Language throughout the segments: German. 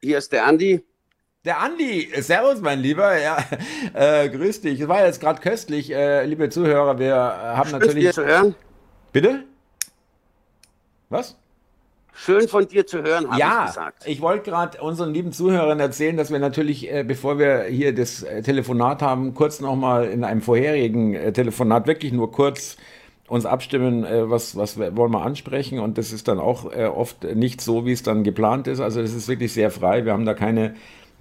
hier ist der Andi. Der Andi, servus mein Lieber, ja, äh, grüß dich. Es war jetzt gerade köstlich, äh, liebe Zuhörer, wir haben Schön natürlich... dir zu hören. Bitte? Was? Schön von dir zu hören, habe Ja, ich gesagt. ich wollte gerade unseren lieben Zuhörern erzählen, dass wir natürlich, äh, bevor wir hier das äh, Telefonat haben, kurz nochmal in einem vorherigen äh, Telefonat wirklich nur kurz uns abstimmen, äh, was, was wollen wir ansprechen. Und das ist dann auch äh, oft nicht so, wie es dann geplant ist. Also das ist wirklich sehr frei. Wir haben da keine,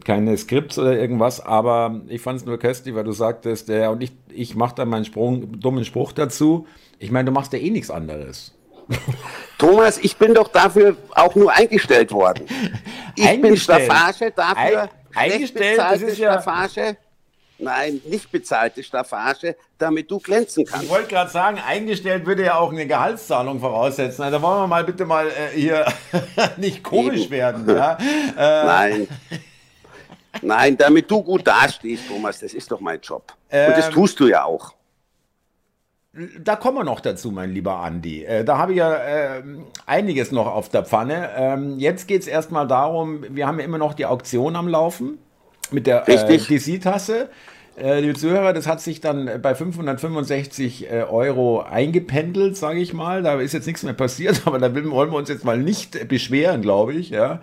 keine Skripts oder irgendwas. Aber ich fand es nur köstlich, weil du sagtest, äh, und ich, ich mache da meinen Sprung, dummen Spruch dazu. Ich meine, du machst ja eh nichts anderes. Thomas, ich bin doch dafür auch nur eingestellt worden. Ich bin Eingestellt? Staffage dafür. Ei- eingestellt, das ist ja- Staffage. Nein, nicht bezahlte Staffage, damit du glänzen Ich kannst. wollte gerade sagen, eingestellt würde ja auch eine Gehaltszahlung voraussetzen. Also wollen wir mal bitte mal äh, hier nicht komisch Eben. werden. Ja? Äh, Nein. Nein, damit du gut dastehst, Thomas, das ist doch mein Job. Und das Ähm, tust du ja auch. da kommen wir noch dazu, mein lieber Andi. Äh, da habe ich ja äh, einiges noch auf der Pfanne. Ähm, jetzt geht es erstmal darum, wir haben ja immer noch die Auktion am Laufen mit der äh. DC-Tasse. Äh, liebe Zuhörer, das hat sich dann bei 565 äh, Euro eingependelt, sage ich mal. Da ist jetzt nichts mehr passiert, aber da wollen wir uns jetzt mal nicht beschweren, glaube ich. Ja.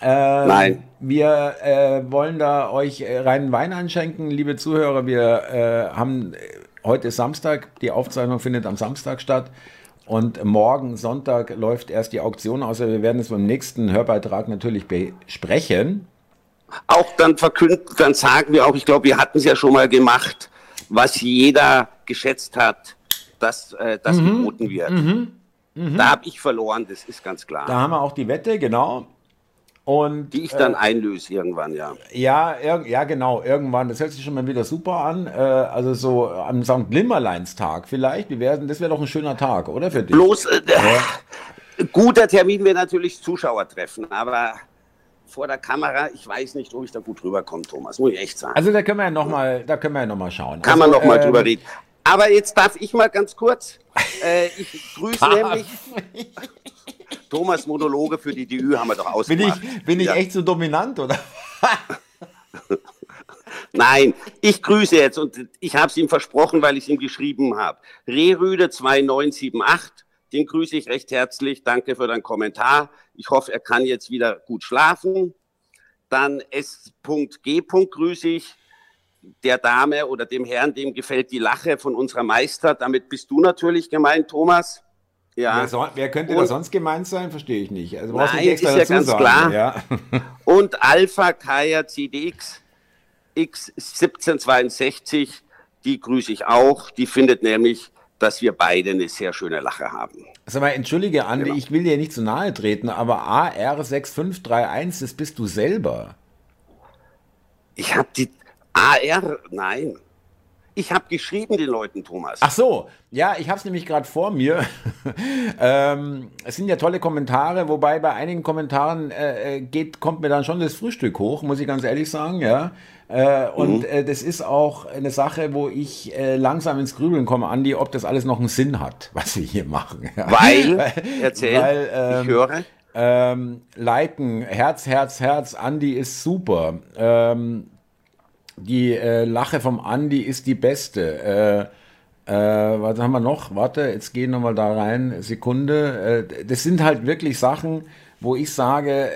Ähm, Nein. Wir äh, wollen da euch äh, reinen Wein einschenken, liebe Zuhörer. Wir äh, haben äh, heute ist Samstag, die Aufzeichnung findet am Samstag statt. Und morgen Sonntag läuft erst die Auktion aus. Wir werden es beim nächsten Hörbeitrag natürlich besprechen. Auch dann verkünden, dann sagen wir auch, ich glaube, wir hatten es ja schon mal gemacht, was jeder geschätzt hat, dass äh, das Mhm. geboten wird. Da habe ich verloren, das ist ganz klar. Da haben wir auch die Wette, genau. Und die ich dann einlöse irgendwann, ja. Ja, ja, genau, irgendwann. Das hört sich schon mal wieder super an. Äh, also so am St. Nimmerleinstag vielleicht. Wie wär's? Das wäre doch ein schöner Tag, oder für dich? Bloß äh, guter Termin wäre natürlich Zuschauer treffen, aber vor der Kamera, ich weiß nicht, ob ich da gut rüberkomme, Thomas, muss ich echt sagen. Also da können wir ja noch mal, da können wir ja noch mal schauen. Kann also, man noch mal ähm, drüber reden. Aber jetzt darf ich mal ganz kurz, äh, ich grüße nämlich, Thomas Monologe für die DÜ haben wir doch Bin ausgemacht. ich, bin ich Ja. echt so dominant, oder? Nein, ich grüße jetzt und ich habe es ihm versprochen, weil ich es ihm geschrieben habe. Rehrüde 2978, den grüße ich recht herzlich. Danke für deinen Kommentar. Ich hoffe, er kann jetzt wieder gut schlafen. Dann S.G. grüße ich. Der Dame oder dem Herrn, dem gefällt die Lache von unserer Meister. Damit bist du natürlich gemeint, Thomas. Ja. Wer, so, wer könnte Und- da sonst gemeint sein? Verstehe ich nicht. Also brauchst Nein, nicht extra ist ja ganz sagen. klar. Ja. Und Alpha Kaya CDX X1762, die grüße ich auch. Die findet nämlich, dass wir beide eine sehr schöne Lache haben. Sag mal, entschuldige, Andi, Genau. ich will dir nicht zu nahe treten, aber AR6531, das bist du selber. Ich habe die AR, nein. Ich habe geschrieben den Leuten, Thomas. Ach so, ja, ich habe es nämlich gerade vor mir. ähm, es sind ja tolle Kommentare, wobei bei einigen Kommentaren äh, äh, geht, kommt mir dann schon das Frühstück hoch, muss ich ganz ehrlich sagen, ja. Äh, und äh, das ist auch eine Sache, wo ich äh, langsam ins Grübeln komme, Andi, ob das alles noch einen Sinn hat, was wir hier machen. Weil, erzähl, Weil, ähm, ich höre. Ähm, liken, Herz, Herz, Herz, Andi ist super. Ähm, die äh, Lache vom Andi ist die beste. Äh, äh, was haben wir noch? Warte, jetzt gehen wir mal da rein. Sekunde. Das sind halt wirklich Sachen, wo ich sage,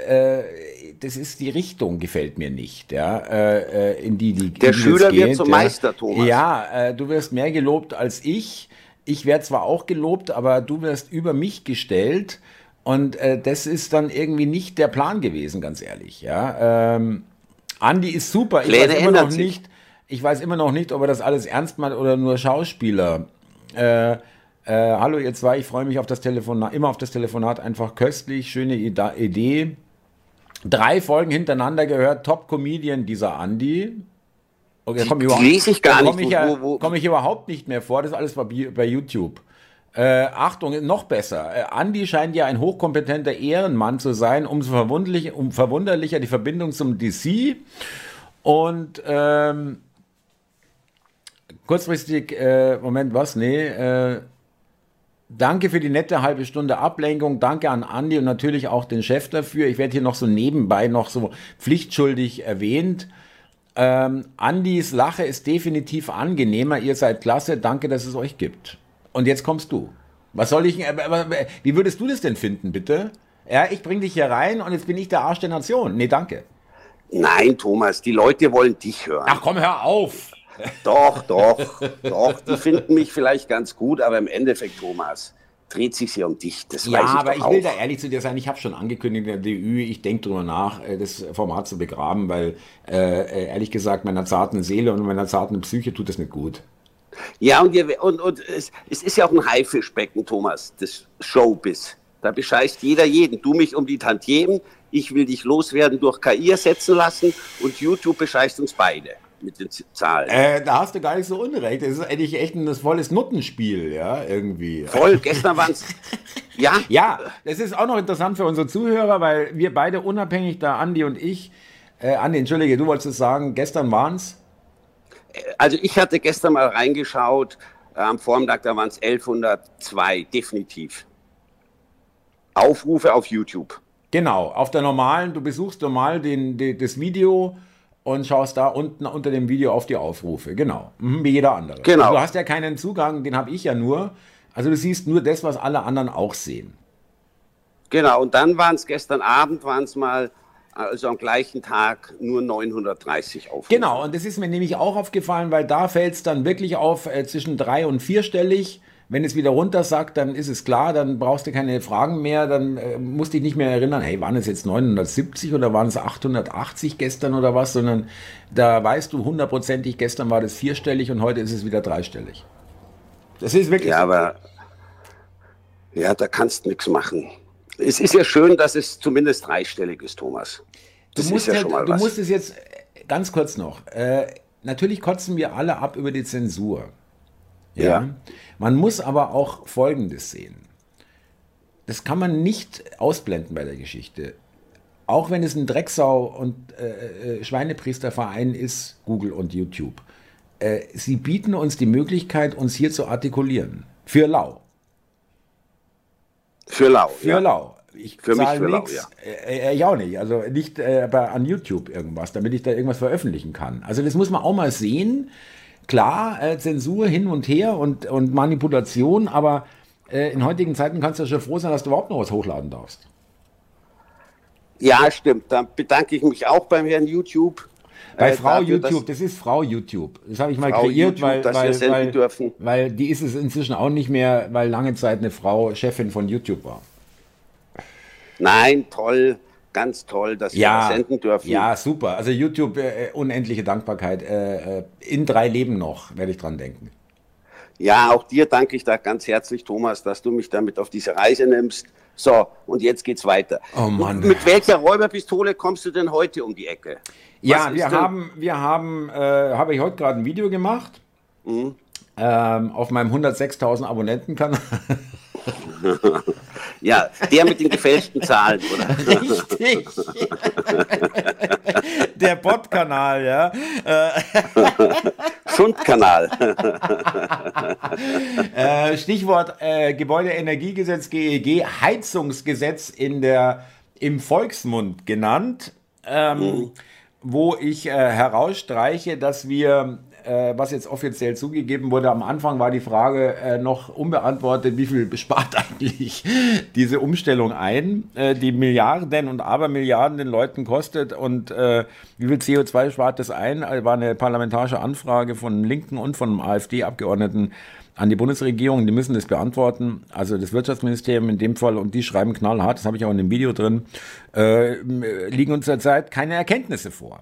das ist die Richtung, gefällt mir nicht, ja, äh, äh, in die die Der Schüler jetzt wird geht, zum ja. Meister, Thomas. Ja, äh, du wirst mehr gelobt als ich. Ich werde zwar auch gelobt, aber du wirst über mich gestellt. Und äh, das ist dann irgendwie nicht der Plan gewesen, ganz ehrlich. Ja, ähm, Andi ist super. Ich Pläne weiß immer noch sich. nicht. Ich weiß immer noch nicht, ob er das alles ernst meint oder nur Schauspieler. Äh, äh, hallo ihr zwei, ich freue mich auf das Telefonat, immer auf das Telefonat, einfach köstlich, schöne Idee. Drei Folgen hintereinander gehört, Top-Comedian dieser Andi. Okay, ich, überhaupt- lese ich gar da nicht, komme ich, wo- komme ich überhaupt nicht mehr vor, das ist alles bei, bei YouTube. Äh, Achtung, noch besser. Äh, Andi scheint ja ein hochkompetenter Ehrenmann zu sein, umso verwunderlich, um verwunderlicher die Verbindung zum DC. Und ähm, kurzfristig, äh, Moment, was? Nee, äh, Danke für die nette halbe Stunde Ablenkung. Danke an Andi und natürlich auch den Chef dafür. Ich werde hier noch so nebenbei noch so pflichtschuldig erwähnt. Ähm, Andis Lache ist definitiv angenehmer. Ihr seid klasse. Danke, dass es euch gibt. Und jetzt kommst du. Was soll ich, wie würdest du das denn finden, bitte? Ja, ich bring dich hier rein und jetzt bin ich der Arsch der Nation. Nee, danke. Nein, Thomas, die Leute wollen dich hören. Ach komm, hör auf. Doch, doch, doch. Die finden mich vielleicht ganz gut, aber im Endeffekt, Thomas, dreht sich hier um dich. Das ja, weiß ich aber ich will da ehrlich zu dir sein. Ich habe schon angekündigt in der DÜ, ich denke darüber nach, äh, das Format zu begraben, weil äh, äh, ehrlich gesagt meiner zarten Seele und meiner zarten Psyche tut das nicht gut. Ja, und, ihr, und, und es, es, ist ja auch ein Haifischbecken, Thomas, das Showbiz. Da bescheißt jeder jeden. Du mich um die Tantiemen, ich will dich loswerden durch KI ersetzen lassen und YouTube bescheißt uns beide mit den Zahlen. Äh, da hast du gar nicht so unrecht. Das ist eigentlich echt ein volles Nuttenspiel, ja, irgendwie. Voll, gestern waren es. ja. Ja, das ist auch noch interessant für unsere Zuhörer, weil wir beide unabhängig, da Andi und ich, äh, Andi, entschuldige, du wolltest es sagen, gestern waren es? Also ich hatte gestern mal reingeschaut, äh, am Vormittag, da waren es 1102, definitiv. Aufrufe auf YouTube. Genau, auf der normalen, du besuchst normal den, den, das Video und schaust da unten unter dem Video auf die Aufrufe. Genau, mhm, wie jeder andere. Genau. Also du hast ja keinen Zugang, den habe ich ja nur. Also du siehst nur das, was alle anderen auch sehen. Genau, und dann waren es gestern Abend, waren es mal, also am gleichen Tag nur 930 Aufrufe. Genau, und das ist mir nämlich auch aufgefallen, weil da fällt es dann wirklich auf äh, zwischen drei- und vierstellig. Wenn es wieder runter sagt, dann ist es klar, dann brauchst du keine Fragen mehr, dann äh, musst dich nicht mehr erinnern, hey, waren es jetzt 970 oder waren es 880 gestern oder was, sondern da weißt du hundertprozentig, gestern war das vierstellig und heute ist es wieder dreistellig. Das ist wirklich. Ja, aber ja, da kannst du nichts machen. Es ist ja schön, dass es zumindest dreistellig ist, Thomas. Das du musst, ja, ja du musst es jetzt äh, ganz kurz noch. Äh, natürlich kotzen wir alle ab über die Zensur. Ja. ja. Man muss aber auch Folgendes sehen. Das kann man nicht ausblenden bei der Geschichte. Auch wenn es ein Drecksau- und äh, äh, Schweinepriesterverein ist, Google und YouTube. Äh, sie bieten uns die Möglichkeit, uns hier zu artikulieren. Für lau. Für lau. Für ja. lau. Ich für mich für nix, lau, ja. Äh, äh, ich auch nicht. Also nicht äh, an YouTube irgendwas, damit ich da irgendwas veröffentlichen kann. Also das muss man auch mal sehen klar, äh, Zensur hin und her und, und Manipulation, aber äh, in heutigen Zeiten kannst du ja schon froh sein, dass du überhaupt noch was hochladen darfst. Ja, stimmt. Da bedanke ich mich auch beim Herrn YouTube. Bei äh, Frau dafür, YouTube, das ist Frau YouTube. Das habe ich mal Frau kreiert, YouTube, weil, weil, weil, weil die ist es inzwischen auch nicht mehr, weil lange Zeit eine Frau Chefin von YouTube war. Nein, toll ganz toll, dass ja, wir das senden dürfen. Ja, super. Also YouTube, äh, unendliche Dankbarkeit. Äh, äh, in drei Leben noch, werde ich dran denken. Ja, auch dir danke ich da ganz herzlich, Thomas, dass du mich damit auf diese Reise nimmst. So, und jetzt geht's weiter. Oh Mann. Mit welcher Räuberpistole kommst du denn heute um die Ecke? Ja, wir haben, wir haben, äh, habe ich heute gerade ein Video gemacht. Mhm. Ähm, auf meinem 106.000 Abonnenten-Kanal. Ja, der mit den gefälschten Zahlen, oder? Richtig. Der Bot-Kanal, ja. Schundkanal. Äh, Stichwort äh, Gebäudeenergiegesetz GEG, Heizungsgesetz in der, im Volksmund genannt, ähm, mhm. wo ich äh, herausstreiche, dass wir äh, was jetzt offiziell zugegeben wurde. Am Anfang war die Frage äh, noch unbeantwortet, wie viel bespart eigentlich diese Umstellung ein, äh, die Milliarden und Abermilliarden den Leuten kostet und äh, wie viel CO2 spart das ein? Also war eine parlamentarische Anfrage von Linken und von AfD-Abgeordneten an die Bundesregierung, die müssen das beantworten, also das Wirtschaftsministerium in dem Fall, und die schreiben knallhart, das habe ich auch in dem Video drin, äh, liegen uns zurzeit keine Erkenntnisse vor.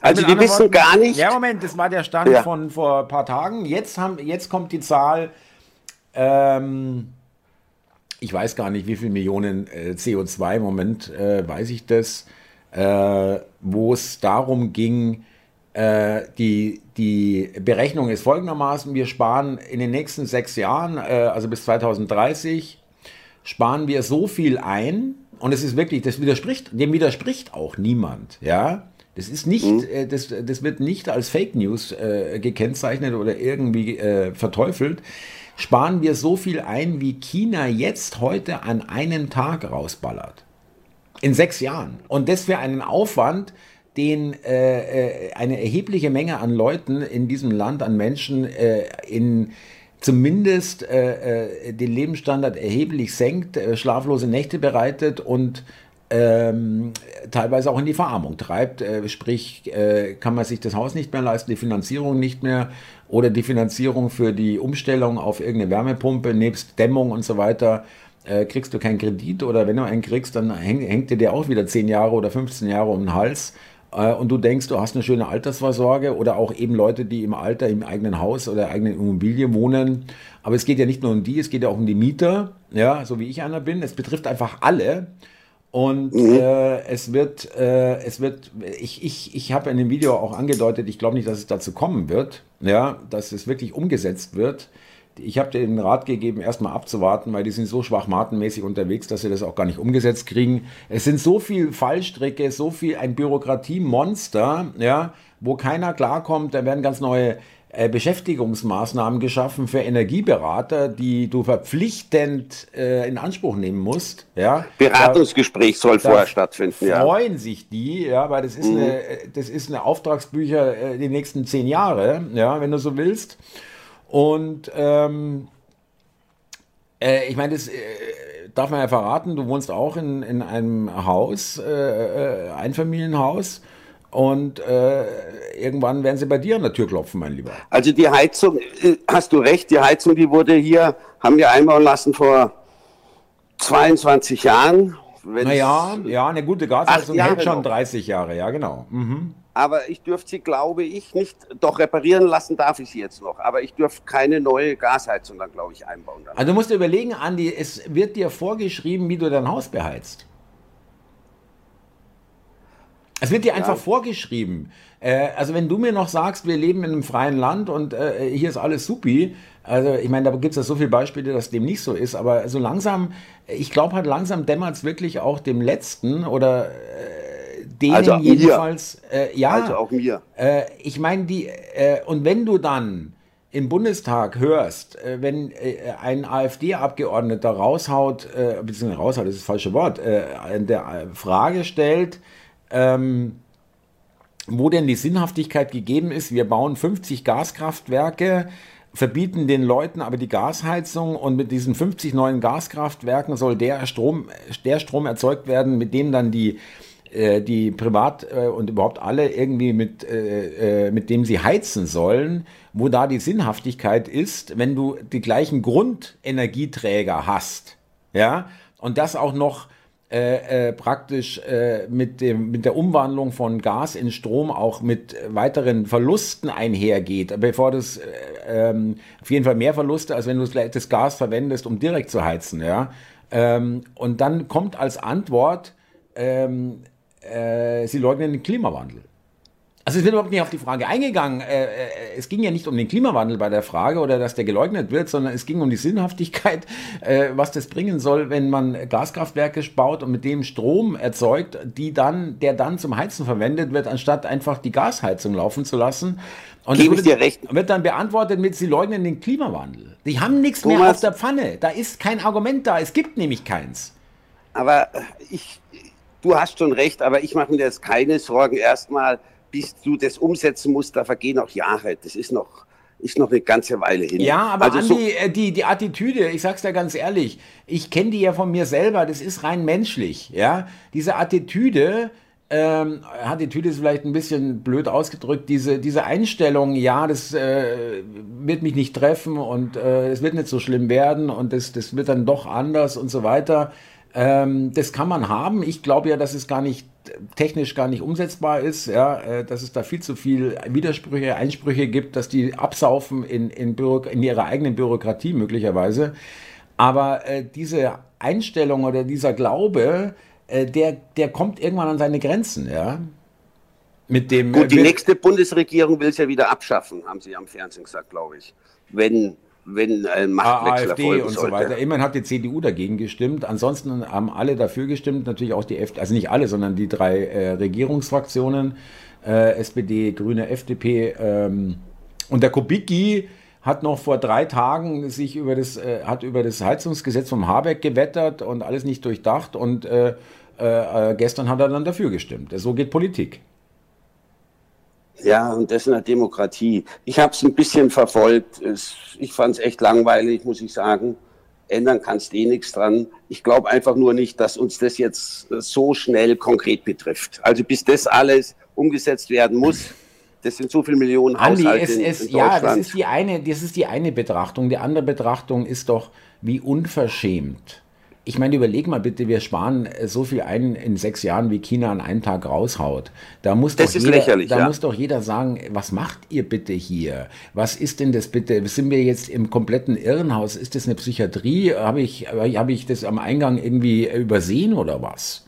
Also wir wissen Worten, gar nicht. Ja, Moment, das war der Stand ja. von vor ein paar Tagen. Jetzt, haben, jetzt kommt die Zahl, ähm, ich weiß gar nicht, wie viele Millionen äh, CO2 im Moment, äh, weiß ich das, äh, wo es darum ging, äh, die, die Berechnung ist folgendermaßen, wir sparen in den nächsten sechs Jahren, äh, also bis 2030, sparen wir so viel ein, und es ist wirklich, das widerspricht, dem widerspricht auch niemand, ja, das ist nicht, mhm. äh, das, das wird nicht als Fake News äh, gekennzeichnet oder irgendwie äh, verteufelt. sparen wir so viel ein, wie China jetzt heute an einem Tag rausballert. In sechs Jahren. Und das für einen Aufwand, den äh, äh, eine erhebliche Menge an Leuten in diesem Land, an Menschen äh, in zumindest den Lebensstandard erheblich senkt, schlaflose Nächte bereitet und ähm, teilweise auch in die Verarmung treibt. Äh, sprich, äh, kann man sich das Haus nicht mehr leisten, die Finanzierung nicht mehr oder die Finanzierung für die Umstellung auf irgendeine Wärmepumpe nebst Dämmung und so weiter. Äh, kriegst du keinen Kredit oder wenn du einen kriegst, dann häng, hängt dir der auch wieder 10 Jahre oder 15 Jahre um den Hals äh, und du denkst, du hast eine schöne Altersvorsorge oder auch eben Leute, die im Alter im eigenen Haus oder eigenen Immobilie wohnen. Aber es geht ja nicht nur um die, es geht ja auch um die Mieter, ja, so wie ich einer bin. Es betrifft einfach alle. Und mhm. äh, es wird, äh, es wird, ich, ich, ich habe in dem Video auch angedeutet, ich glaube nicht, dass es dazu kommen wird, ja, dass es wirklich umgesetzt wird. Ich habe den Rat gegeben, erstmal abzuwarten, weil die sind so schwachmatenmäßig unterwegs, dass sie das auch gar nicht umgesetzt kriegen. Es sind so viel Fallstricke, so viel ein Bürokratiemonster, ja, wo keiner klarkommt. Da werden ganz neue Beschäftigungsmaßnahmen geschaffen für Energieberater, die du verpflichtend äh, in Anspruch nehmen musst. Ja? Beratungsgespräch soll vorher stattfinden. Ja. Freuen sich die, ja, weil das ist mhm. eine, das ist eine Auftragsbücher äh, die nächsten zehn Jahre, ja, wenn du so willst. Und ähm, äh, ich meine, das äh, darf man ja verraten. Du wohnst auch in, in einem Haus, äh, Einfamilienhaus. Und äh, irgendwann werden sie bei dir an der Tür klopfen, mein Lieber. Also die Heizung, äh, hast du recht, die Heizung, die wurde hier, haben wir einbauen lassen vor 22 Jahren. Naja, ja, eine gute Gasheizung hält schon 30 Jahre, ja genau. Mhm. Aber ich dürfte sie, glaube ich, nicht, doch reparieren lassen darf ich sie jetzt noch. Aber ich dürfte keine neue Gasheizung dann, glaube ich, einbauen. Dann. Also du musst dir überlegen, Andi, es wird dir vorgeschrieben, wie du dein Haus beheizt. Es wird dir einfach ja. vorgeschrieben. Äh, also wenn du mir noch sagst, wir leben in einem freien Land und äh, hier ist alles supi, also ich meine, da gibt es ja so viele Beispiele, dass dem nicht so ist, aber so langsam, ich glaube halt langsam dämmert es wirklich auch dem Letzten oder äh, denen also jedenfalls. Äh, ja, also auch mir. Äh, ich meine, die, äh, und wenn du dann im Bundestag hörst, wenn ein AfD-Abgeordneter raushaut, beziehungsweise raushaut, das ist das falsche Wort, der Frage stellt, ähm, wo denn die Sinnhaftigkeit gegeben ist. Wir bauen 50 Gaskraftwerke, verbieten den Leuten aber die Gasheizung und mit diesen 50 neuen Gaskraftwerken soll der Strom, der Strom erzeugt werden, mit dem dann die äh, die privat äh, und überhaupt alle irgendwie mit, äh, mit dem sie heizen sollen, wo da die Sinnhaftigkeit ist, wenn du die gleichen Grundenergieträger hast, ja, und das auch noch äh, äh, praktisch äh, mit, dem, mit der Umwandlung von Gas in Strom auch mit weiteren Verlusten einhergeht, bevor das äh, ähm, auf jeden Fall mehr Verluste, als wenn du das Gas verwendest, um direkt zu heizen. Ja? Ähm, und dann kommt als Antwort, ähm, äh, sie leugnen den Klimawandel. Also es wird überhaupt nicht auf die Frage eingegangen. Äh, äh, es ging ja nicht um den Klimawandel bei der Frage oder dass der geleugnet wird, sondern es ging um die Sinnhaftigkeit, äh, was das bringen soll, wenn man Gaskraftwerke baut und mit dem Strom erzeugt, die dann, der dann zum Heizen verwendet wird, anstatt einfach die Gasheizung laufen zu lassen. Und Gebe ich dir recht. wird dann beantwortet mit, sie leugnen den Klimawandel. Die haben nichts mehr auf der Pfanne. Da ist kein Argument da. Es gibt nämlich keins. Aber ich, du hast schon recht, aber ich mache mir jetzt keine Sorgen. Erstmal bis du das umsetzen musst, da vergehen auch Jahre. Das ist noch, ist noch eine ganze Weile hin. Ja, aber also Andi, so äh, die, die Attitüde, ich sag's dir ganz ehrlich, ich kenne die ja von mir selber, das ist rein menschlich, ja. Diese Attitüde, ähm, Attitüde ist vielleicht ein bisschen blöd ausgedrückt, diese, diese Einstellung, ja, das äh, wird mich nicht treffen und äh, es wird nicht so schlimm werden und das, das wird dann doch anders und so weiter. Ähm, das kann man haben. Ich glaube ja, dass es gar nicht technisch gar nicht umsetzbar ist, ja, äh, dass es da viel zu viel Widersprüche, Einsprüche gibt, dass die absaufen in, in, in ihrer eigenen Bürokratie möglicherweise. Aber äh, diese Einstellung oder dieser Glaube, äh, der, der kommt irgendwann an seine Grenzen, ja. Mit dem, Gut, die nächste Bundesregierung will es ja wieder abschaffen, haben Sie am Fernsehen gesagt, glaube ich. Wenn wenn ein Machtwechsel AfD und sollte. so weiter. Immerhin hat die CDU dagegen gestimmt. Ansonsten haben alle dafür gestimmt, natürlich auch die FDP, also nicht alle, sondern die drei äh, Regierungsfraktionen, äh, SPD, Grüne, FDP ähm, und der Kubicki hat noch vor drei Tagen sich über das, äh, hat über das Heizungsgesetz vom Habeck gewettert und alles nicht durchdacht und äh, äh, gestern hat er dann dafür gestimmt. So geht Politik. Ja, und das in der Demokratie. Ich habe es ein bisschen verfolgt. Ich fand es echt langweilig, muss ich sagen. Ändern kannst eh nichts dran. Ich glaube einfach nur nicht, dass uns das jetzt so schnell konkret betrifft. Also bis das alles umgesetzt werden muss, das sind so viele Millionen Andi, Haushalte es, es, in, in Ja, das ist, die eine, das ist die eine Betrachtung. Die andere Betrachtung ist doch, wie unverschämt ich meine, überleg mal bitte, wir sparen äh, so viel ein in sechs Jahren, wie China an einem Tag raushaut. Da muss das doch ist jeder, lächerlich, da ja. muss doch jeder sagen, was macht ihr bitte hier? Was ist denn das bitte? Sind wir jetzt im kompletten Irrenhaus? Ist das eine Psychiatrie? Habe ich, hab ich das am Eingang irgendwie übersehen oder was?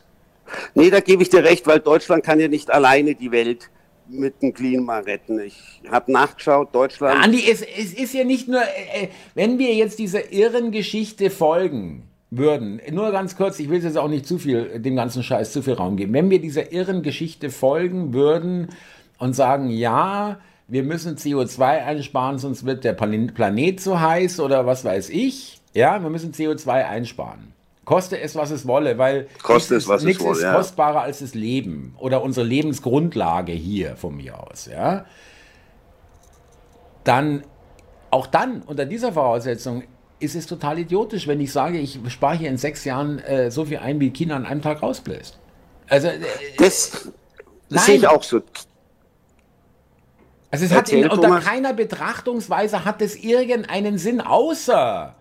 Nee, da gebe ich dir recht, weil Deutschland kann ja nicht alleine die Welt mit dem Klima retten. Ich habe nachgeschaut, Deutschland. Andi, es, es ist ja nicht nur, äh, äh wenn wir jetzt dieser irren Geschichte folgen, würden, nur ganz kurz, ich will jetzt auch nicht zu viel, dem ganzen Scheiß zu viel Raum geben, wenn wir dieser irren Geschichte folgen würden und sagen, ja, wir müssen CO2 einsparen, sonst wird der Planet zu heiß oder was weiß ich, ja, wir müssen CO2 einsparen. Koste es, was es wolle, weil Koste es, was nichts es wolle, ist ja. kostbarer als das Leben oder unsere Lebensgrundlage hier von mir aus, ja. Dann, auch dann, unter dieser Voraussetzung, ist es total idiotisch, wenn ich sage, ich spare hier in sechs Jahren äh, so viel ein, wie China an einem Tag rausbläst. Also, äh, das, das sehe ich auch so. Also es hat in, unter keiner Betrachtungsweise hat es irgendeinen Sinn, außer,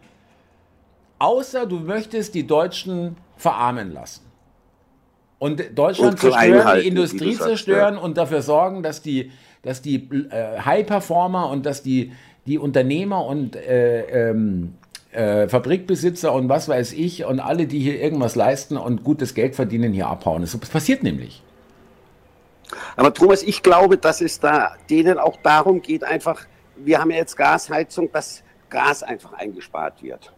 außer du möchtest die Deutschen verarmen lassen. Und Deutschland und zerstören, die Industrie zerstören und dafür sorgen, dass die, dass die äh, High-Performer und dass die, die Unternehmer und äh, ähm, äh, Fabrikbesitzer und was weiß ich und alle, die hier irgendwas leisten und gutes Geld verdienen, hier abhauen. Das passiert nämlich. Aber Thomas, ich glaube, dass es da denen auch darum geht, einfach, wir haben ja jetzt Gasheizung, dass Gas einfach eingespart wird.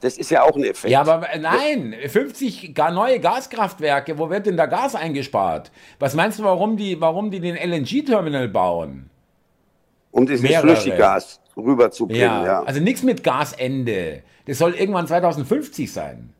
Das ist ja auch ein Effekt. Ja, aber nein, 50 neue Gaskraftwerke, wo wird denn da Gas eingespart? Was meinst du, warum die, warum die den LNG-Terminal bauen? Um dieses Flüssiggas rüberzubringen. Ja, ja. Also nichts mit Gasende. Das soll irgendwann 2050 sein.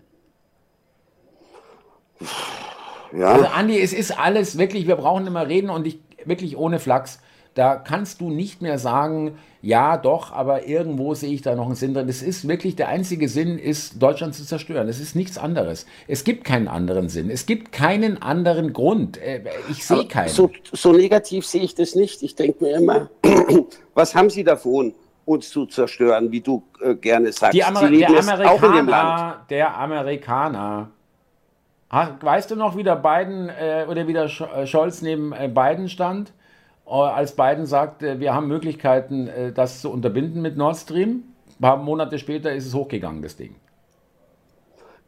Ja. Also Andi, es ist alles wirklich, wir brauchen immer reden und ich wirklich ohne Flachs. Da kannst du nicht mehr sagen, ja, doch, aber irgendwo sehe ich da noch einen Sinn drin. Es ist wirklich, der einzige Sinn ist, Deutschland zu zerstören. Es ist nichts anderes. Es gibt keinen anderen Sinn. Es gibt keinen anderen Grund. Äh, ich sehe keinen. So, so negativ sehe ich das nicht. Ich denke mir immer, was haben Sie davon? Uns zu zerstören, wie du äh, gerne sagst. Die Amer der Amerikaner, der Amerikaner. weißt du noch, wie der Biden äh, oder wie der äh, Scholz neben äh, Biden stand, äh, als Biden sagte, wir haben Möglichkeiten, äh, das zu unterbinden mit Nord Stream? Ein paar Monate später ist es hochgegangen, das Ding.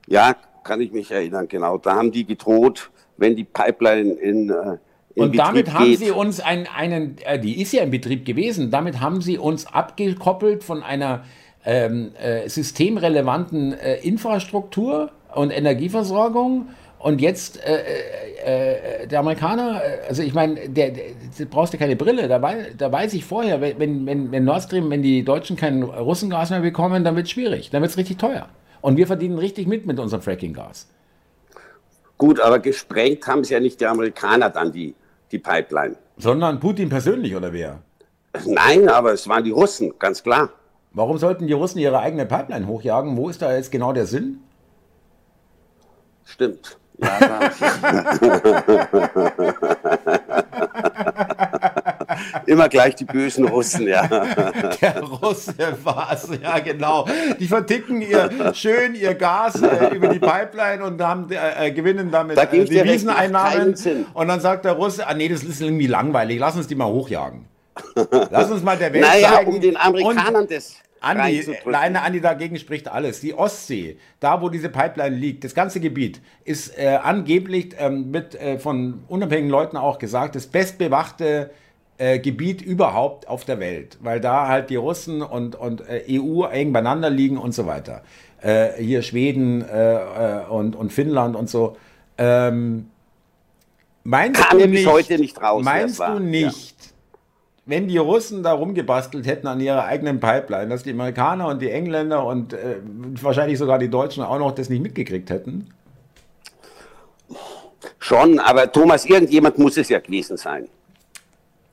Ja, kann ich mich erinnern, genau. Da haben die gedroht, wenn die Pipeline in und damit haben geht. sie uns ein, einen, äh, die ist ja in Betrieb gewesen, damit haben sie uns abgekoppelt von einer ähm, äh, systemrelevanten äh, Infrastruktur und Energieversorgung. Und jetzt, äh, äh, äh der Amerikaner, also ich meine, der, der, der, brauchst du keine Brille, da, wei da weiß ich vorher, wenn, wenn, wenn Nord Stream, wenn die Deutschen kein Russengas mehr bekommen, dann wird es schwierig, dann wird es richtig teuer. Und wir verdienen richtig mit mit unserem Fracking-Gas. Gut, aber gesprengt haben es ja nicht die Amerikaner dann, die die Pipeline. Sondern Putin persönlich oder wer? Nein, aber es waren die Russen, ganz klar. Warum sollten die Russen ihre eigene Pipeline hochjagen? Wo ist da jetzt genau der Sinn? Stimmt. Ja, Immer gleich die bösen Russen, ja. Der Russe war es, ja genau. Die verticken ihr schön ihr Gas äh, über die Pipeline und haben, äh, äh gewinnen damit da äh, die Wieseneinnahmen. Und dann sagt der Russe, ah nee, das ist irgendwie langweilig, lass uns die mal hochjagen. Lass uns mal der Welt naja, zeigen. um den Amerikanern und das Andi, nein, Andi, dagegen spricht alles. Die Ostsee, da wo diese Pipeline liegt, das ganze Gebiet, ist äh, angeblich ähm, mit äh, von unabhängigen Leuten auch gesagt, das bestbewachte äh, Gebiet überhaupt auf der Welt, weil da halt die Russen und, und äh, EU eng beieinander liegen und so weiter. Äh, hier Schweden äh, äh, und, und Finnland und so. Ähm, meinst Kam du nicht, heute nicht raus. Meinst du nicht, ja. wenn die Russen da rumgebastelt hätten an ihrer eigenen Pipeline, dass die Amerikaner und die Engländer und wahrscheinlich sogar die Deutschen auch noch das nicht mitgekriegt hätten? Schon, aber Thomas, irgendjemand muss es ja gewesen sein.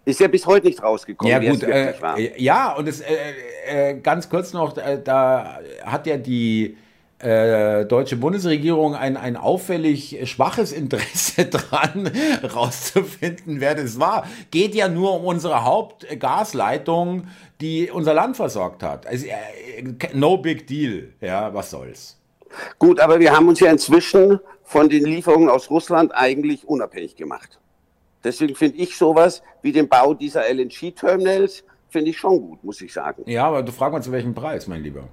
Ist ja bis heute nicht rausgekommen, ja, gut, äh, Ja, und es, äh, äh, ganz kurz noch, äh, da hat ja die äh, deutsche Bundesregierung ein, ein auffällig schwaches Interesse dran, rauszufinden, wer das war. Geht ja nur um unsere Hauptgasleitung, die unser Land versorgt hat. Also, äh, no big deal, ja, was soll's. Gut, aber wir haben uns ja inzwischen von den Lieferungen aus Russland eigentlich unabhängig gemacht. Deswegen finde ich sowas wie den Bau dieser LNG-Terminals, finde ich schon gut, muss ich sagen. Ja, aber du fragst mal zu welchem Preis, mein Lieber.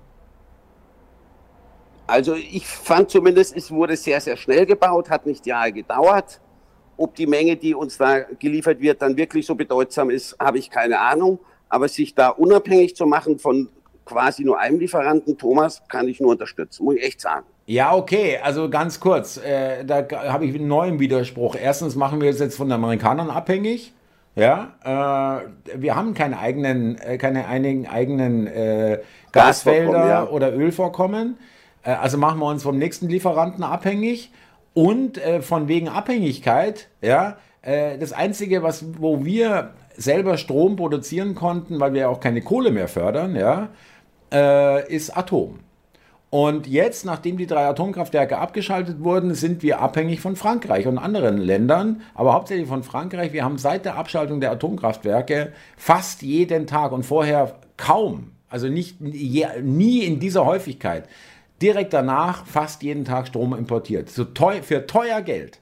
Also ich fand zumindest, es wurde sehr, sehr schnell gebaut, hat nicht Jahre gedauert. Ob die Menge, die uns da geliefert wird, dann wirklich so bedeutsam ist, habe ich keine Ahnung. Aber sich da unabhängig zu machen von quasi nur einem Lieferanten, Thomas, kann ich nur unterstützen, muss ich echt sagen. Ja, okay, also ganz kurz, äh, da habe ich einen neuen Widerspruch. Erstens machen wir es jetzt von den Amerikanern abhängig. Ja, äh, wir haben keine eigenen, äh, keine einigen eigenen äh, Gasfelder ja. oder Ölvorkommen. Äh, also machen wir uns vom nächsten Lieferanten abhängig. Und äh, von wegen Abhängigkeit, ja, das Einzige, was, wo wir selber Strom produzieren konnten, weil wir auch keine Kohle mehr fördern, ja, ist Atom. Und jetzt, nachdem die drei Atomkraftwerke abgeschaltet wurden, sind wir abhängig von Frankreich und anderen Ländern, aber hauptsächlich von Frankreich. Wir haben seit der Abschaltung der Atomkraftwerke fast jeden Tag und vorher kaum, also nicht nie in dieser Häufigkeit, direkt danach fast jeden Tag Strom importiert. So teuer, für teuer Geld.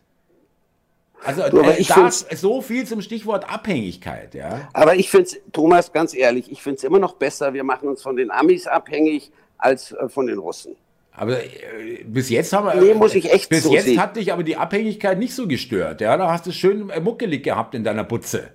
Also du, äh, das, so viel zum Stichwort Abhängigkeit, ja. Aber ich finde es, Thomas, ganz ehrlich, ich finde es immer noch besser, wir machen uns von den Amis abhängig, als äh, von den Russen. Aber äh, bis jetzt haben wir. Nee, muss ich echt Bis so jetzt sehen. hat dich aber die Abhängigkeit nicht so gestört. Ja, da hast du schön äh, muckelig gehabt in deiner Butze.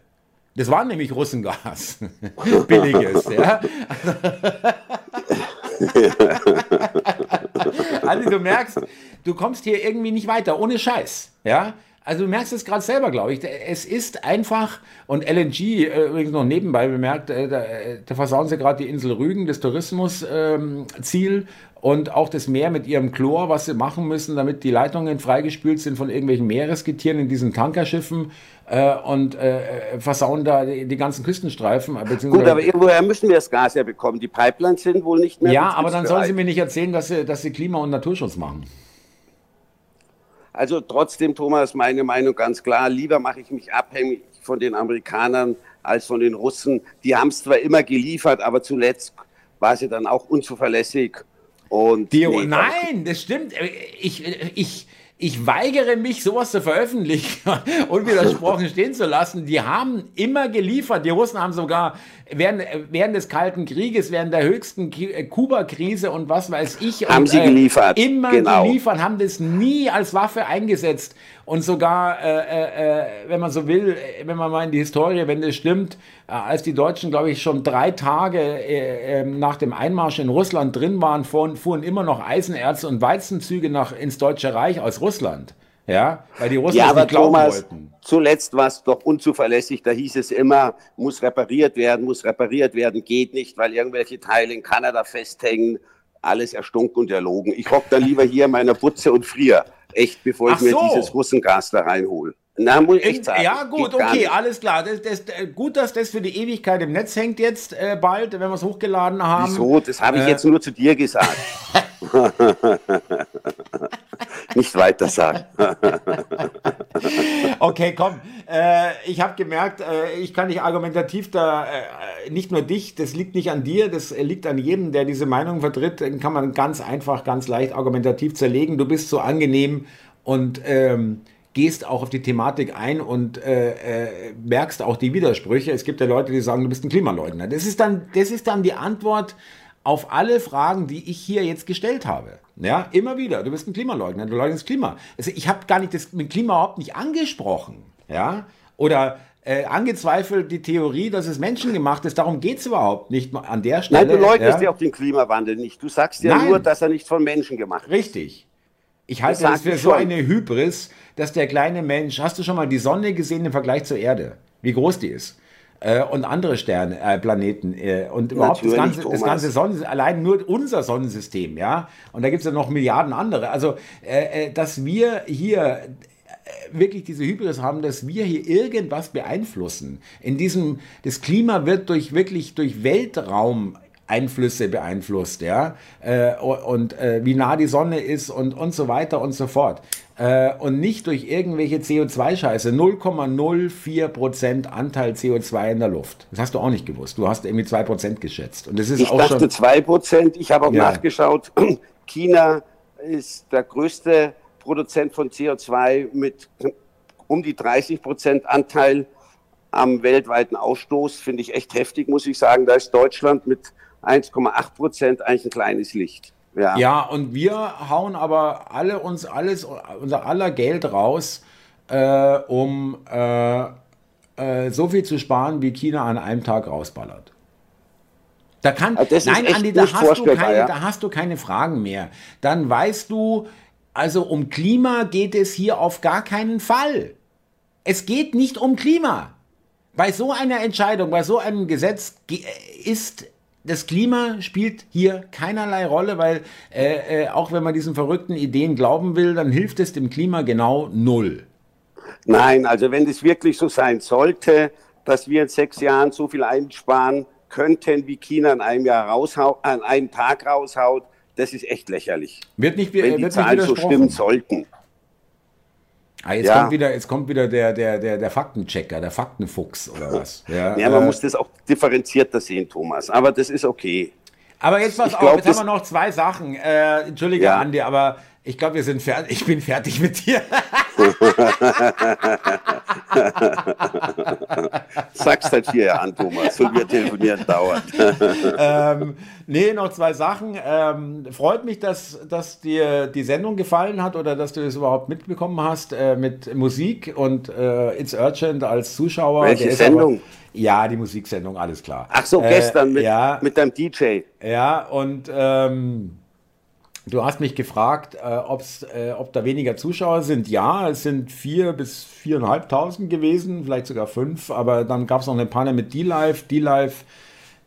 Das war nämlich Russengas. Billiges, ja. also du merkst, du kommst hier irgendwie nicht weiter, ohne Scheiß. Ja, also du merkst es gerade selber, glaube ich. Es ist einfach, und LNG, äh, übrigens noch nebenbei bemerkt, äh, da, äh, da versauen sie gerade die Insel Rügen, das Tourismusziel ähm, und auch das Meer mit ihrem Chlor, was sie machen müssen, damit die Leitungen freigespült sind von irgendwelchen Meeresgetieren in diesen Tankerschiffen äh, und äh, versauen da die, die ganzen Küstenstreifen. Gut, aber irgendwoher müssen wir das Gas ja bekommen. Die Pipelines sind wohl nicht mehr. Ja, aber dann sollen Sie mir nicht erzählen, dass Sie, dass sie Klima- und Naturschutz machen. Also trotzdem, Thomas, meine Meinung ganz klar, lieber mache ich mich abhängig von den Amerikanern als von den Russen. Die haben es zwar immer geliefert, aber zuletzt war sie dann auch unzuverlässig. Und die, nee, nein, das stimmt. Ich, ich, ich weigere mich, sowas zu veröffentlichen und widersprochen stehen zu lassen. Die haben immer geliefert. Die Russen haben sogar während, während des Kalten Krieges, während der höchsten äh, Kuba-Krise und was weiß ich. Haben und, sie geliefert. Äh, immer genau. geliefert, haben das nie als Waffe eingesetzt. Und sogar, äh, äh, äh wenn man so will, wenn man mal in die Historie, wenn das stimmt, als die Deutschen, glaube ich, schon drei Tage ähm, nach dem Einmarsch in Russland drin waren, fuhren, fuhren immer noch Eisenerze und Weizenzüge nach, ins Deutsche Reich aus Russland. Ja, weil die Russen ja, aber glauben Thomas, wollten. Zuletzt war es doch unzuverlässig. Da hieß es immer, muss repariert werden, muss repariert werden, geht nicht, weil irgendwelche Teile in Kanada festhängen. Alles erstunken und erlogen. Ich hocke dann lieber hier in meiner Butze und friere. Echt, bevor ich Ach mir so. dieses Russengas da reinhole. Na, muss ich echt sagen. Ja, gut, okay, alles klar. Das, das, gut, dass das für die Ewigkeit im Netz hängt jetzt äh, bald, wenn wir es hochgeladen haben. Wieso? Das habe ich äh. jetzt nur zu dir gesagt. Nicht weiter sagen. okay, komm. Äh, ich habe gemerkt, äh, ich kann nicht argumentativ da, äh, nicht nur dich, das liegt nicht an dir, das liegt an jedem, der diese Meinung vertritt, den kann man ganz einfach, ganz leicht argumentativ zerlegen. Du bist so angenehm und ähm, gehst auch auf die Thematik ein und äh, äh, merkst auch die Widersprüche. Es gibt ja Leute, die sagen, du bist ein Klimaleugner. Das ist dann, das ist dann die Antwort auf alle Fragen, die ich hier jetzt gestellt habe. Ja, immer wieder. Du bist ein Klimaleugner, du leugnest Klima. Also ich habe gar nicht das mit Klima überhaupt nicht angesprochen. Ja, oder äh, angezweifelt die Theorie, dass es menschengemacht ist. Darum geht es überhaupt nicht an der Stelle. Nein, du leugnest ja, ja auch den Klimawandel nicht. Du sagst ja Nein. nur, dass er nicht von Menschen gemacht ist. Richtig. Ich halte das, das für so eine Hybris, dass der kleine Mensch, hast du schon mal die Sonne gesehen im Vergleich zur Erde? Wie groß die ist? Äh, und andere Sterne, äh, Planeten äh, und überhaupt das ganze, das ganze Sonnensystem, allein nur unser Sonnensystem, ja. Und da gibt es ja noch Milliarden andere. Also, äh, äh, dass wir hier wirklich diese Hybris haben, dass wir hier irgendwas beeinflussen. In diesem, das Klima wird durch wirklich durch Weltraum Einflüsse beeinflusst, ja, und wie nah die Sonne ist und, und so weiter und so fort. Äh, und nicht durch irgendwelche CO2-Scheiße. 0,04% Anteil CO2 in der Luft. Das hast du auch nicht gewusst. Du hast irgendwie 2% geschätzt. Und das ist ich auch dachte schon 2%. Ich habe auch ja. nachgeschaut. China ist der größte Produzent von CO2 mit um die 30% Anteil am weltweiten Ausstoß. Finde ich echt heftig, muss ich sagen. Da ist Deutschland mit 1,8 Prozent eigentlich ein kleines Licht. Ja. ja, und wir hauen aber alle uns alles, unser aller Geld raus, äh, um äh, äh, so viel zu sparen, wie China an einem Tag rausballert. Da kann, also nein, Andi, da hast, du keine, ja. da hast du keine Fragen mehr. Dann weißt du, also um Klima geht es hier auf gar keinen Fall. Es geht nicht um Klima. Bei so einer Entscheidung, bei so einem Gesetz ist das Klima spielt hier keinerlei Rolle, weil äh, äh, auch wenn man diesen verrückten Ideen glauben will, dann hilft es dem Klima genau null. Nein, also wenn es wirklich so sein sollte, dass wir in sechs Jahren so viel einsparen könnten, wie China in einem Jahr raushaut, an einem Tag raushaut, das ist echt lächerlich. Wird nicht, wenn die Zahlen so stimmen sollten. Ah, jetzt, ja. kommt wieder, jetzt kommt wieder der, der, der, der Faktenchecker, der Faktenfuchs oder was. Ja, ja man äh, muss das auch differenzierter sehen, Thomas. Aber das ist okay. Aber jetzt pass ich auf, glaub, jetzt haben wir noch zwei Sachen. Äh, Entschuldige, ja. Andi, aber ich glaube, wir sind fertig. Ich bin fertig mit dir. Sag's seit vier Jahren, Thomas, und wir telefonieren dauernd. ähm, nee, noch zwei Sachen. Ähm, freut mich, dass, dass dir die Sendung gefallen hat oder dass du es überhaupt mitbekommen hast äh, mit Musik und äh, It's Urgent als Zuschauer. Welche Sendung? Ja, die Musiksendung, alles klar. Ach so, gestern äh, mit, ja, mit deinem DJ. Ja, und ähm, Du hast mich gefragt, äh, äh, ob da weniger Zuschauer sind. Ja, es sind vier bis viereinhalbtausend gewesen, vielleicht sogar fünf. Aber dann gab es noch eine Panne mit D-Live. D-Live,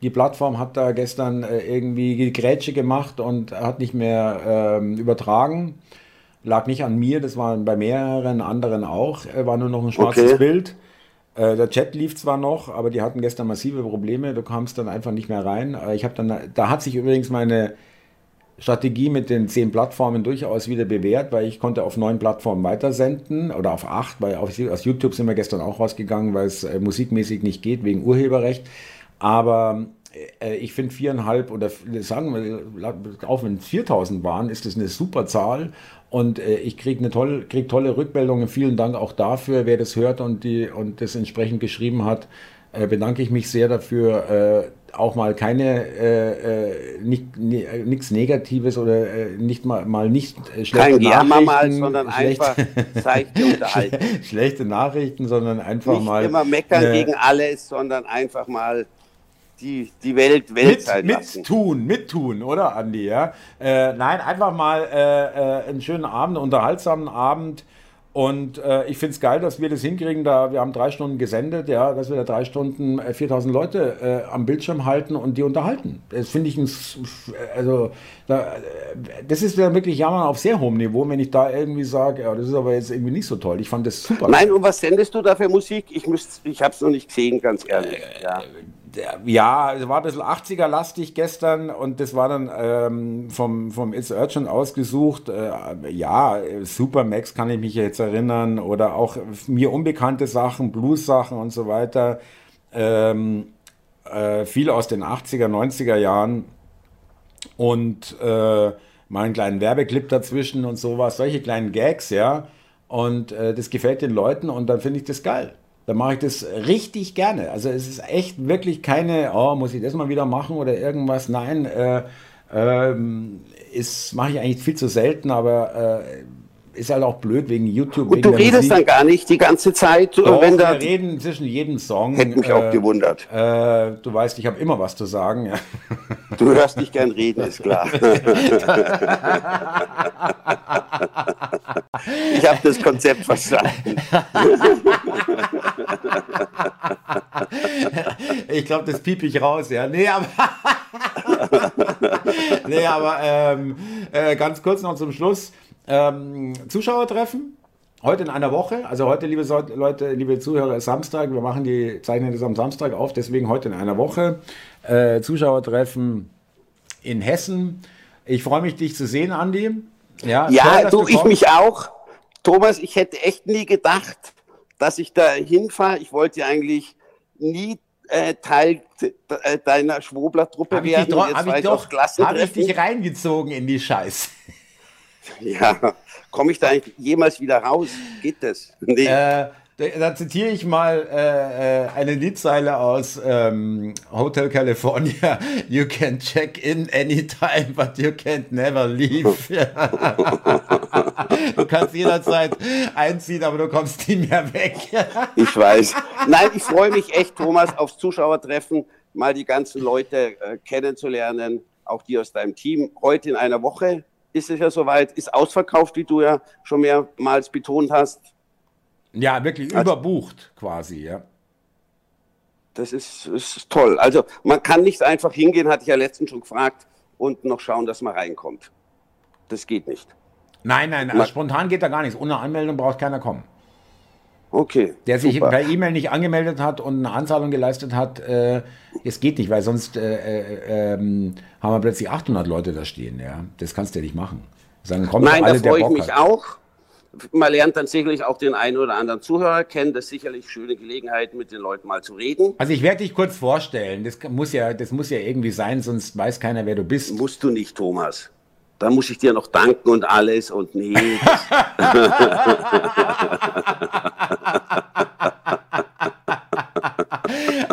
die Plattform hat da gestern äh, irgendwie die Grätsche gemacht und hat nicht mehr ähm, übertragen. Lag nicht an mir, das war bei mehreren anderen auch. Äh, war nur noch ein schwarzes okay. Bild. Äh, der Chat lief zwar noch, aber die hatten gestern massive Probleme. Du kamst dann einfach nicht mehr rein. Äh, ich habe dann, da hat sich übrigens meine Strategie mit den zehn Plattformen durchaus wieder bewährt, weil ich konnte auf neun Plattformen weitersenden oder auf acht, weil auf, aus YouTube sind wir gestern auch rausgegangen, weil es äh, musikmäßig nicht geht wegen Urheberrecht. Aber äh, ich finde viereinhalb oder sagen wir, auch wenn es 4000 waren, ist das eine super Zahl und äh, ich kriege eine tolle, krieg tolle Rückmeldungen. Vielen Dank auch dafür, wer das hört und, die, und das entsprechend geschrieben hat. Äh, bedanke ich mich sehr dafür. Äh, auch mal keine äh, äh nicht nichts Negatives oder äh, nicht mal mal nicht äh, schlechte Kein Nachrichten, mal, sondern schlechte, einfach seichte Unterhaltung. schlechte Nachrichten, sondern einfach nicht mal immer meckern äh, gegen alles, sondern einfach mal die, die Welt Welt mit, sein lassen. Mittun, mittun, oder Andi? Ja? Äh, nein, einfach mal äh, einen schönen Abend, unterhaltsamen Abend und äh, ich finde es geil, dass wir das hinkriegen. Da wir haben drei Stunden gesendet, ja, dass wir da drei Stunden äh, 4000 Leute äh, am Bildschirm halten und die unterhalten. Das finde ich ein, also da, äh, das ist ja wirklich Jammern auf sehr hohem Niveau, wenn ich da irgendwie sage, ja, das ist aber jetzt irgendwie nicht so toll. Ich fand das super. Nein, und was sendest du da für Musik? Ich ich habe es noch nicht gesehen, ganz ehrlich. Äh, ja ja, es war ein bisschen 80er-lastig gestern und das war dann ähm, vom, vom It's Urgent ausgesucht. Äh, ja, Supermax kann ich mich jetzt erinnern oder auch mir unbekannte Sachen, Blues-Sachen und so weiter. Ähm, äh, viel aus den 80er, 90er Jahren und äh, mal einen kleinen Werbeclip dazwischen und sowas, solche kleinen Gags, ja. Und äh, das gefällt den Leuten und dann finde ich das geil dann mache ich das richtig gerne. Also es ist echt wirklich keine, oh, muss ich das mal wieder machen oder irgendwas. Nein, äh, ähm, mache ich eigentlich viel zu selten, aber äh, ist halt auch blöd wegen YouTube. Und wegen du redest Musik. dann gar nicht die ganze Zeit, Doch, wenn da. Wir reden zwischen jedem Song. Hätte mich äh, auch gewundert. Äh, du weißt, ich habe immer was zu sagen. Ja. Du hörst nicht gern reden, ist klar. ich habe das Konzept verstanden. ich glaube, das piep ich raus, ja. Nee, aber, nee, aber ähm, äh, ganz kurz noch zum Schluss. Ähm, Zuschauertreffen. Heute in einer Woche, also heute, liebe Leute, liebe Zuhörer, ist Samstag. Wir machen die, zeichnen das am Samstag auf, deswegen heute in einer Woche. Äh, Zuschauertreffen in Hessen. Ich freue mich, dich zu sehen, Andi. Ja, ja toll, du, ich mich auch. Thomas, ich hätte echt nie gedacht, dass ich da hinfahre. Ich wollte ja eigentlich nie äh, Teil äh, deiner Schwobler-Truppe werden. Habe ich, doch, hab ich dich reingezogen in die Scheiße. Ja, komme ich da eigentlich jemals wieder raus? Geht das? Nee. Äh, da zitiere ich mal äh, äh, eine Liedzeile aus ähm, Hotel California. You can check in anytime, but you can't never leave. du kannst jederzeit einziehen, aber du kommst nie mehr weg. ich weiß. Nein, ich freue mich echt, Thomas, aufs Zuschauertreffen, mal die ganzen Leute äh, kennenzulernen, auch die aus deinem Team. Heute in einer Woche ist es ja soweit, ist ausverkauft, wie du ja schon mehrmals betont hast. Ja, wirklich also, überbucht quasi, ja. Das ist, ist toll. Also man kann nicht einfach hingehen, hatte ich ja letztens schon gefragt, und noch schauen, dass man reinkommt. Das geht nicht. Nein, nein, also spontan geht da gar nichts. Ohne Anmeldung braucht keiner kommen. Okay. Der sich super. per E-Mail nicht angemeldet hat und eine Anzahlung geleistet hat, äh, es geht nicht, weil sonst äh, äh, ähm, haben wir plötzlich 800 Leute da stehen. Ja, das kannst du ja nicht machen. Sagen, Nein, da freue ich mich hat. auch man lernt dann sicherlich auch den einen oder anderen Zuhörer kennen. Das ist sicherlich schöne Gelegenheit, mit den Leuten mal zu reden. Also ich werde dich kurz vorstellen. Das muss ja, das muss ja irgendwie sein, sonst weiß keiner, wer du bist. Musst du nicht, Thomas. Da muss ich dir noch danken und alles und nee.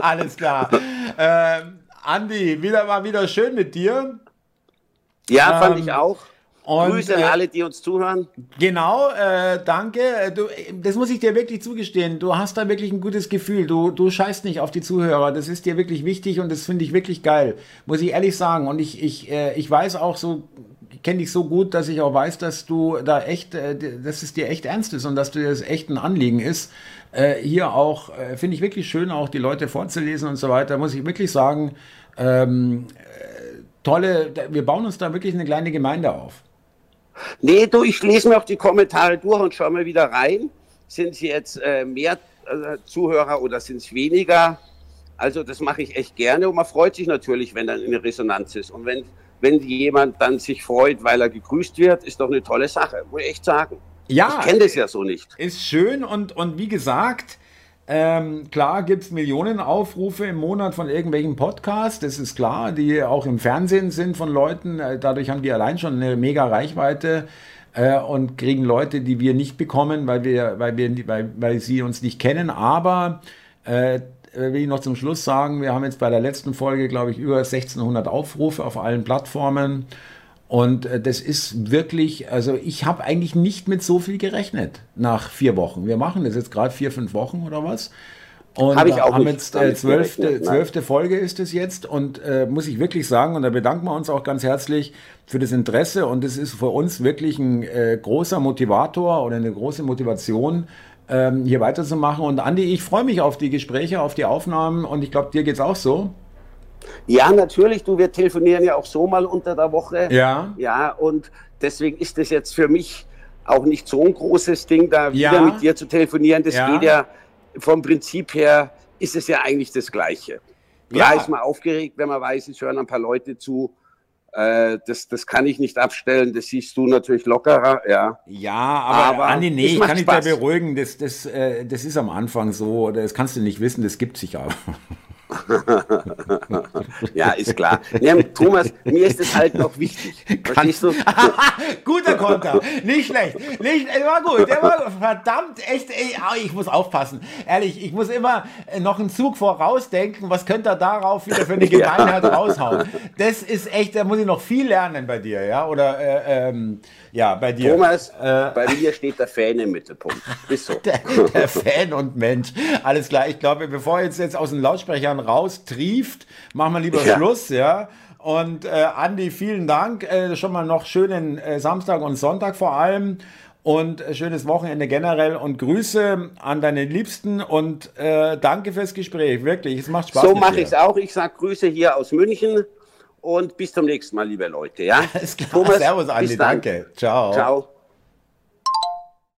alles klar. Ähm, Andi, wieder mal wieder schön mit dir. Ja, fand ähm, ich auch. Und, Grüße an äh, alle, die uns zuhören. Genau, äh, danke. Äh, du, das muss ich dir wirklich zugestehen. Du hast da wirklich ein gutes Gefühl. Du, du scheißt nicht auf die Zuhörer. Das ist dir wirklich wichtig und das finde ich wirklich geil. Muss ich ehrlich sagen. Und ich, ich, äh, ich weiß auch so, ich kenne dich so gut, dass ich auch weiß, dass du da echt, äh, dass es dir echt ernst ist und dass dir das echt ein Anliegen ist. Äh, hier auch, äh, finde ich wirklich schön, auch die Leute vorzulesen und so weiter. Muss ich wirklich sagen, ähm, äh, tolle, wir bauen uns da wirklich eine kleine Gemeinde auf. Nee, du, ich lese mir auch die Kommentare durch und schaue mal wieder rein. Sind es jetzt äh, mehr äh, Zuhörer oder sind es weniger? Also das mache ich echt gerne und man freut sich natürlich, wenn dann eine Resonanz ist. Und wenn, wenn jemand dann sich freut, weil er gegrüßt wird, ist doch eine tolle Sache, muss ich echt sagen. Ja, ich kenne das ja so nicht. Ist schön und, und wie gesagt, ähm, klar gibt es Millionen Aufrufe im Monat von irgendwelchen Podcasts, das ist klar, die auch im Fernsehen sind von Leuten. Äh, dadurch haben die allein schon eine mega Reichweite äh, und kriegen Leute, die wir nicht bekommen, weil wir, weil wir, weil, weil sie uns nicht kennen. Aber äh, will ich noch zum Schluss sagen, wir haben jetzt bei der letzten Folge, glaube ich, über 1600 Aufrufe auf allen Plattformen. Und äh, das ist wirklich, also ich habe eigentlich nicht mit so viel gerechnet nach vier Wochen. Wir machen das jetzt gerade vier, fünf Wochen oder was. Und Hab ich auch haben nicht, jetzt äh, zwölfte, zwölfte Folge ist es jetzt und äh, muss ich wirklich sagen, und da bedanken wir uns auch ganz herzlich für das Interesse und es ist für uns wirklich ein äh, großer Motivator oder eine große Motivation, ähm, hier weiterzumachen. Und Andi, ich freue mich auf die Gespräche, auf die Aufnahmen und ich glaube, dir geht es auch so. Ja, natürlich, du, wir telefonieren ja auch so mal unter der Woche. Ja. Ja, und deswegen ist das jetzt für mich auch nicht so ein großes Ding, da ja. wieder mit dir zu telefonieren. Das ja. geht ja vom Prinzip her, ist es ja eigentlich das Gleiche. Ja. ist man aufgeregt, wenn man weiß, es hören ein paar Leute zu. Äh, das, das kann ich nicht abstellen, das siehst du natürlich lockerer, ja. Ja, aber, aber Andi, nee, ich kann dich da beruhigen, das, das, äh, das ist am Anfang so, das kannst du nicht wissen, das gibt sich aber. ja, ist klar. Ja, Thomas, mir ist es halt noch wichtig. Verstehst du? Guter Konter. Nicht schlecht. Nicht, der war gut. Der war verdammt echt. Ey, ich muss aufpassen. Ehrlich, ich muss immer noch einen Zug vorausdenken. Was könnte er darauf wieder für eine Gemeinheit ja. raushauen? Das ist echt, da muss ich noch viel lernen bei dir, ja? Oder, äh, ähm, ja, bei dir. Thomas, äh, bei mir steht der Fan im Mittelpunkt. Ist so. Der, der Fan und Mensch. Alles klar, ich glaube, bevor jetzt jetzt aus den Lautsprechern raus trieft, machen wir lieber ja. Schluss, ja. Und äh, Andi, vielen Dank. Äh, schon mal noch schönen äh, Samstag und Sonntag vor allem. Und äh, schönes Wochenende generell und Grüße an deine Liebsten und äh, danke fürs Gespräch. Wirklich, es macht Spaß. So mache ich es auch. Ich sage Grüße hier aus München und bis zum nächsten Mal, liebe Leute. Ja? Thomas, Servus, Andi, danke. Ciao. Ciao.